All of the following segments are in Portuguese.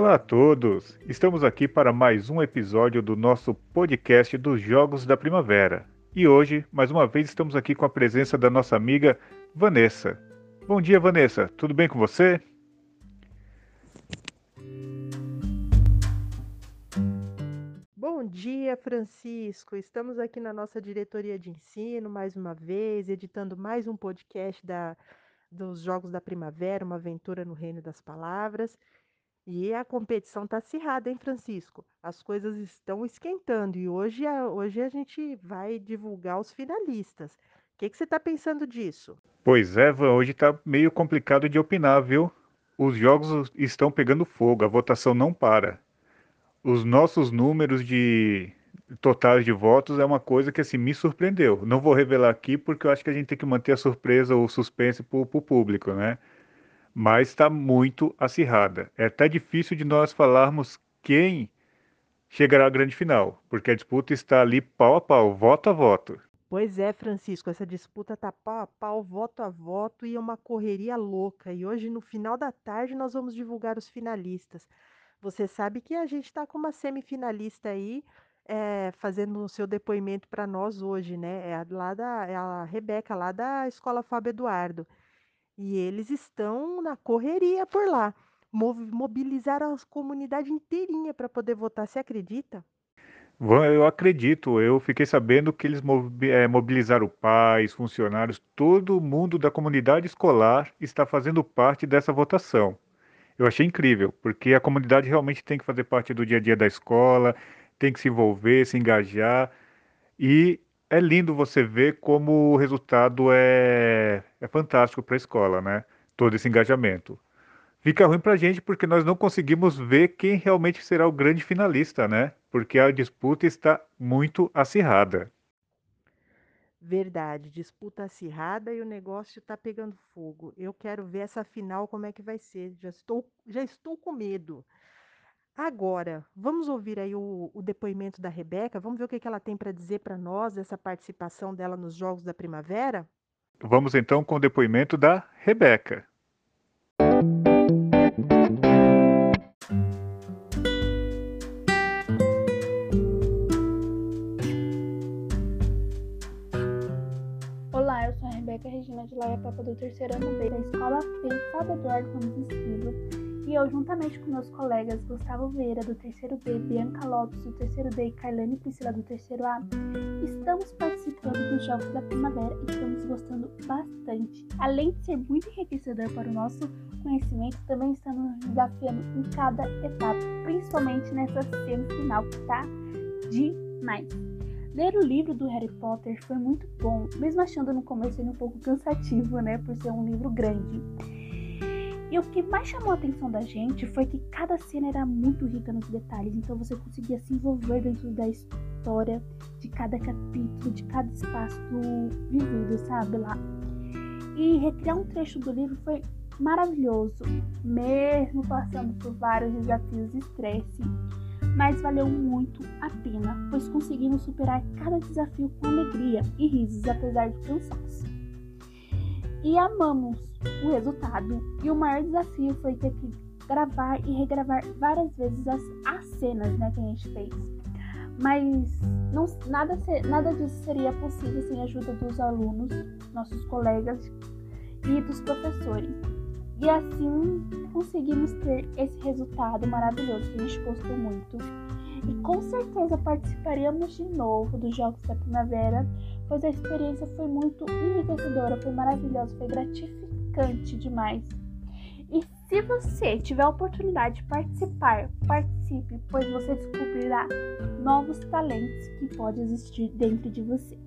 Olá a todos! Estamos aqui para mais um episódio do nosso podcast dos Jogos da Primavera. E hoje, mais uma vez, estamos aqui com a presença da nossa amiga Vanessa. Bom dia, Vanessa. Tudo bem com você? Bom dia, Francisco. Estamos aqui na nossa diretoria de ensino mais uma vez, editando mais um podcast da, dos Jogos da Primavera, uma aventura no Reino das Palavras. E a competição está acirrada, hein, Francisco? As coisas estão esquentando e hoje a, hoje a gente vai divulgar os finalistas. O que, que você está pensando disso? Pois é, Van, hoje está meio complicado de opinar, viu? Os jogos estão pegando fogo, a votação não para. Os nossos números de totais de votos é uma coisa que assim me surpreendeu. Não vou revelar aqui porque eu acho que a gente tem que manter a surpresa ou suspense para o público, né? Mas está muito acirrada. É até difícil de nós falarmos quem chegará à grande final, porque a disputa está ali pau a pau, voto a voto. Pois é, Francisco, essa disputa tá pau a pau, voto a voto e é uma correria louca. E hoje, no final da tarde, nós vamos divulgar os finalistas. Você sabe que a gente está com uma semifinalista aí é, fazendo o seu depoimento para nós hoje, né? É a, lá da, é a Rebeca, lá da Escola Fábio Eduardo. E eles estão na correria por lá. Mobilizaram a comunidade inteirinha para poder votar. Você acredita? Eu acredito. Eu fiquei sabendo que eles eh, mobilizaram pais, funcionários, todo mundo da comunidade escolar está fazendo parte dessa votação. Eu achei incrível, porque a comunidade realmente tem que fazer parte do dia a dia da escola, tem que se envolver, se engajar. E é lindo você ver como o resultado é, é fantástico para a escola, né? Todo esse engajamento. Fica ruim para a gente porque nós não conseguimos ver quem realmente será o grande finalista, né? Porque a disputa está muito acirrada. Verdade, disputa acirrada e o negócio está pegando fogo. Eu quero ver essa final como é que vai ser. Já estou, já estou com medo. Agora, vamos ouvir aí o, o depoimento da Rebeca, vamos ver o que, que ela tem para dizer para nós dessa participação dela nos Jogos da Primavera? Vamos então com o depoimento da Rebeca. Olá, eu sou a Rebeca Regina de Laia Papa do terceiro ano B da Escola. Fábio Eduardo Ramos Esquiva e eu, juntamente com meus colegas Gustavo Vieira, do terceiro B, Bianca Lopes, do terceiro D e Carlane Priscila, do terceiro A, estamos participando dos Jogos da Primavera e estamos gostando bastante. Além de ser muito enriquecedor para o nosso conhecimento, também estamos nos desafiando em cada etapa, principalmente nessa semifinal que tá demais. Ler o livro do Harry Potter foi muito bom, mesmo achando no começo ele um pouco cansativo, né, por ser um livro grande. E o que mais chamou a atenção da gente foi que cada cena era muito rica nos detalhes, então você conseguia se envolver dentro da história de cada capítulo, de cada espaço vivido, sabe lá. E recriar um trecho do livro foi maravilhoso, mesmo passando por vários desafios e estresse. Mas valeu muito a pena, pois conseguimos superar cada desafio com alegria e risos, apesar de cansaço. E amamos o resultado. E o maior desafio foi ter que gravar e regravar várias vezes as, as cenas né, que a gente fez. Mas não, nada, nada disso seria possível sem a ajuda dos alunos, nossos colegas e dos professores. E assim conseguimos ter esse resultado maravilhoso que a gente gostou muito. E com certeza participaríamos de novo dos Jogos da Primavera, pois a experiência foi muito enriquecedora, foi maravilhosa, foi gratificante demais. E se você tiver a oportunidade de participar, participe, pois você descobrirá novos talentos que podem existir dentro de você.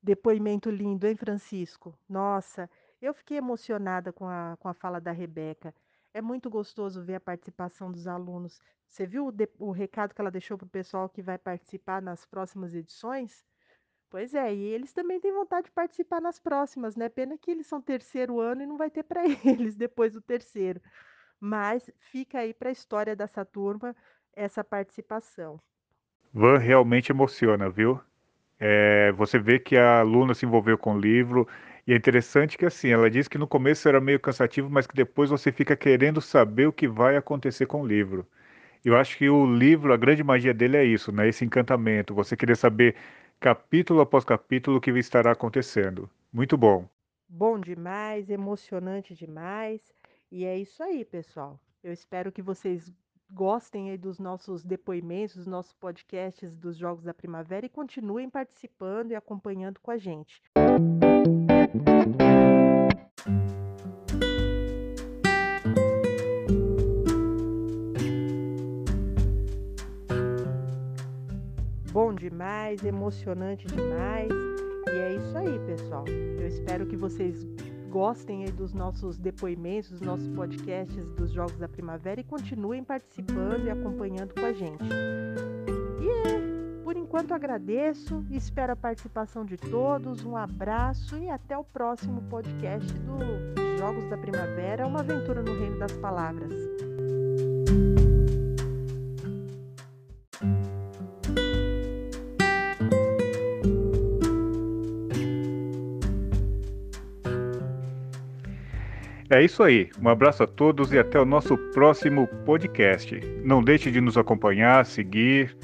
Depoimento lindo, hein, Francisco? Nossa, eu fiquei emocionada com a, com a fala da Rebeca. É muito gostoso ver a participação dos alunos. Você viu o, de, o recado que ela deixou para o pessoal que vai participar nas próximas edições? Pois é, e eles também têm vontade de participar nas próximas, né? Pena que eles são terceiro ano e não vai ter para eles depois do terceiro. Mas fica aí para a história dessa turma essa participação. Van realmente emociona, viu? É, você vê que a aluna se envolveu com o livro. E é interessante que assim, ela diz que no começo era meio cansativo, mas que depois você fica querendo saber o que vai acontecer com o livro. Eu acho que o livro, a grande magia dele é isso, né? Esse encantamento, você querer saber capítulo após capítulo o que estará acontecendo. Muito bom. Bom demais, emocionante demais. E é isso aí, pessoal. Eu espero que vocês gostem aí dos nossos depoimentos, dos nossos podcasts dos Jogos da Primavera e continuem participando e acompanhando com a gente. Bom demais, emocionante demais. E é isso aí, pessoal. Eu espero que vocês gostem dos nossos depoimentos, dos nossos podcasts dos Jogos da Primavera e continuem participando e acompanhando com a gente. Enquanto agradeço, espero a participação de todos, um abraço e até o próximo podcast do Jogos da Primavera, uma aventura no reino das palavras. É isso aí. Um abraço a todos e até o nosso próximo podcast. Não deixe de nos acompanhar, seguir.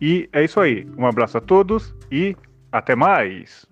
E é isso aí. Um abraço a todos e até mais.